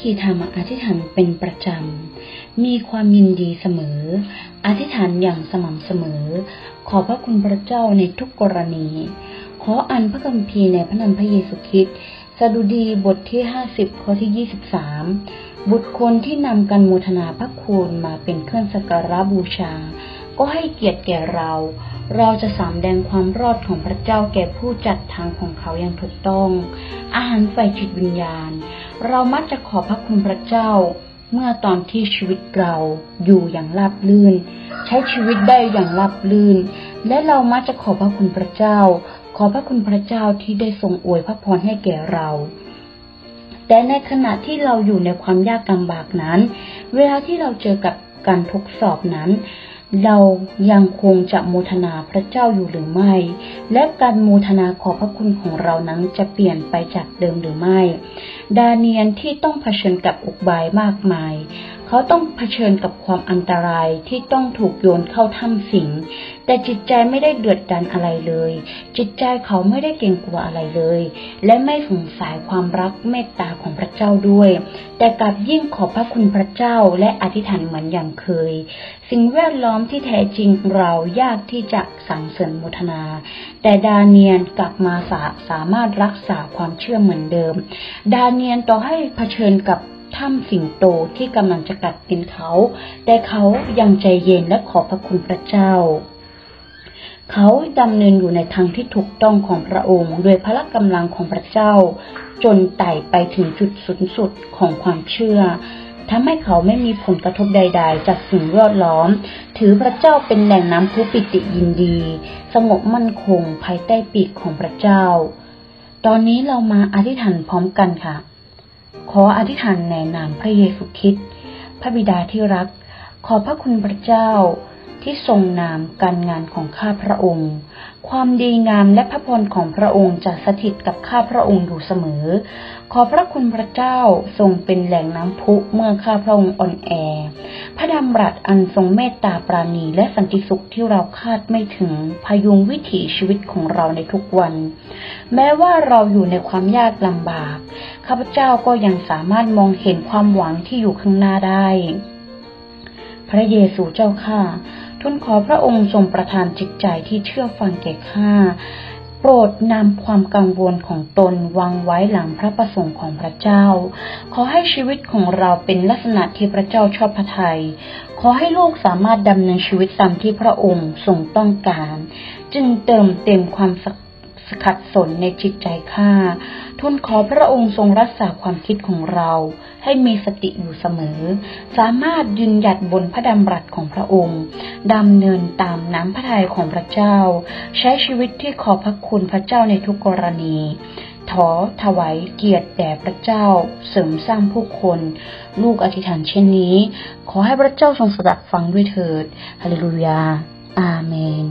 คีธรรมอธิษฐานเป็นประจำ มีความยินดีเสมอ อธิษฐานอย่างสม่ำเสมอ ขอพระคุณพระเจ้าในทุกกรณี ขออันพระคัมภีร์ในพระนามพระเยซูคริสต์สดุดีบทที่ 50 ข้อที่ 23 บุตรคนที่นำกันโมทนาพระคุณมาเป็นเครื่องสักการะบูชา ก็ให้เกียรติแก่เรา เราจะสำแดงความรอดของพระเจ้าแก่ผู้จัดทางของเขาอย่างถูกต้อง อาหารฝ่ายจิตวิญญาณ เรามักจะขอพระคุณพระเจ้า เมื่อตอนที่ชีวิตเราอยู่อย่างราบลื่น ใช้ชีวิตได้อย่างราบลื่น และเรามักจะขอพระคุณพระเจ้า ขอพระคุณพระเจ้าที่ได้ทรงอวยพระพรให้แก่เรา แต่ในขณะที่เราอยู่ในความยากลำบากนั้น เวลาที่เราเจอกับการทดสอบนั้น เรายังคงจะโมทนาพระเจ้าอยู่หรือไม่ และการโมทนาขอพระคุณของเรานั้นจะเปลี่ยนไปจากเดิมหรือไม่ ดาเนียนที่ต้องเผชิญกับอุกบายมากมาย เขาต้องเผชิญกับความอันตรายที่ต้องถูกโยนเข้าถ้ำสิง แต่จิตใจไม่ได้เดือดดันอะไรเลย จิตใจเขาไม่ได้เกรงกลัวอะไรเลย และไม่สงสัยความรักเมตตาของพระเจ้าด้วย แต่กลับยิ่งขอบพระคุณพระเจ้าและอธิษฐานเหมือนอย่างเคย สิ่งแวดล้อมที่แท้จริงเรายากที่จะสั่งเสริญโมทนา แต่ดาเนียนกลับมาสาสามารถรักษาความเชื่อเหมือนเดิม ดาเนียนต่อให้เผชิญกับ ถ้ำสิงโตที่กำลังจะกัดกินเขา แต่เขายังใจเย็นและขอบพระคุณพระเจ้า เขาดำเนินอยู่ในทางที่ถูกต้องของพระองค์ โดยพละกำลังของพระเจ้า จนไต่ไปถึงจุดสูงสุดของความเชื่อทำให้เขาไม่มีผลกระทบใด ๆ จากสิ่งแวดล้อม ถือพระเจ้าเป็นแหล่งน้ำพุปิติยินดี สงบมั่นคงภายใต้ปีกของพระเจ้า ตอนนี้เรามาอธิษฐานพร้อมกันค่ะ ขออธิษฐานในนามพระเยซูคริสต์พระบิดาที่รัก ขอพระคุณพระเจ้าที่ทรงนามการงานของข้าพระองค์ ความดีงามและพระพรของพระองค์จะสถิตกับข้าพระองค์อยู่เสมอ ขอพระคุณพระเจ้าทรงเป็นแหล่งน้ำพุเมื่อข้าพระองค์อ่อนแอ พระดำรัสอันทรงเมตตาปราณีและสันติสุขที่เราคาดไม่ถึงพยุงวิถีชีวิตของเราในทุกวัน แม้ว่าเราอยู่ในความยากลำบาก ข้าพเจ้าก็ยังสามารถมองเห็นความหวังที่อยู่ข้างหน้าได้ พระเยซูเจ้าข้าทูลขอพระองค์ทรงประทานจิตใจที่เชื่อฟังแก่ข้า โปรดนำความกังวลของตนวางไว้หลังพระประสงค์ของพระเจ้า ขอให้ชีวิตของเราเป็นลักษณะที่พระเจ้าชอบพระทยัย ขอให้ลูกสามารถดำเนินชีวิตตามที่พระองค์ทรงต้องการ จึงเติมเต็มความสัก สขัดสนในจิตใจข้าทูลขอพระองค์ทรงรักษาความคิดของเราให้มีสติอยู่เสมอ สามารถยืนหยัดบนพระดำรัสของพระองค์ดำเนินตามน้ำพระทัยของพระเจ้า ใช้ชีวิตที่ขอพระคุณพระเจ้าในทุกกรณีถอถวายเกียรติแด่พระเจ้า เสริมสร้างผู้คน ลูกอธิษฐานเช่นนี้ ขอให้พระเจ้าทรงสดับฟังด้วยเถิด ฮาเลลูยา อาเมน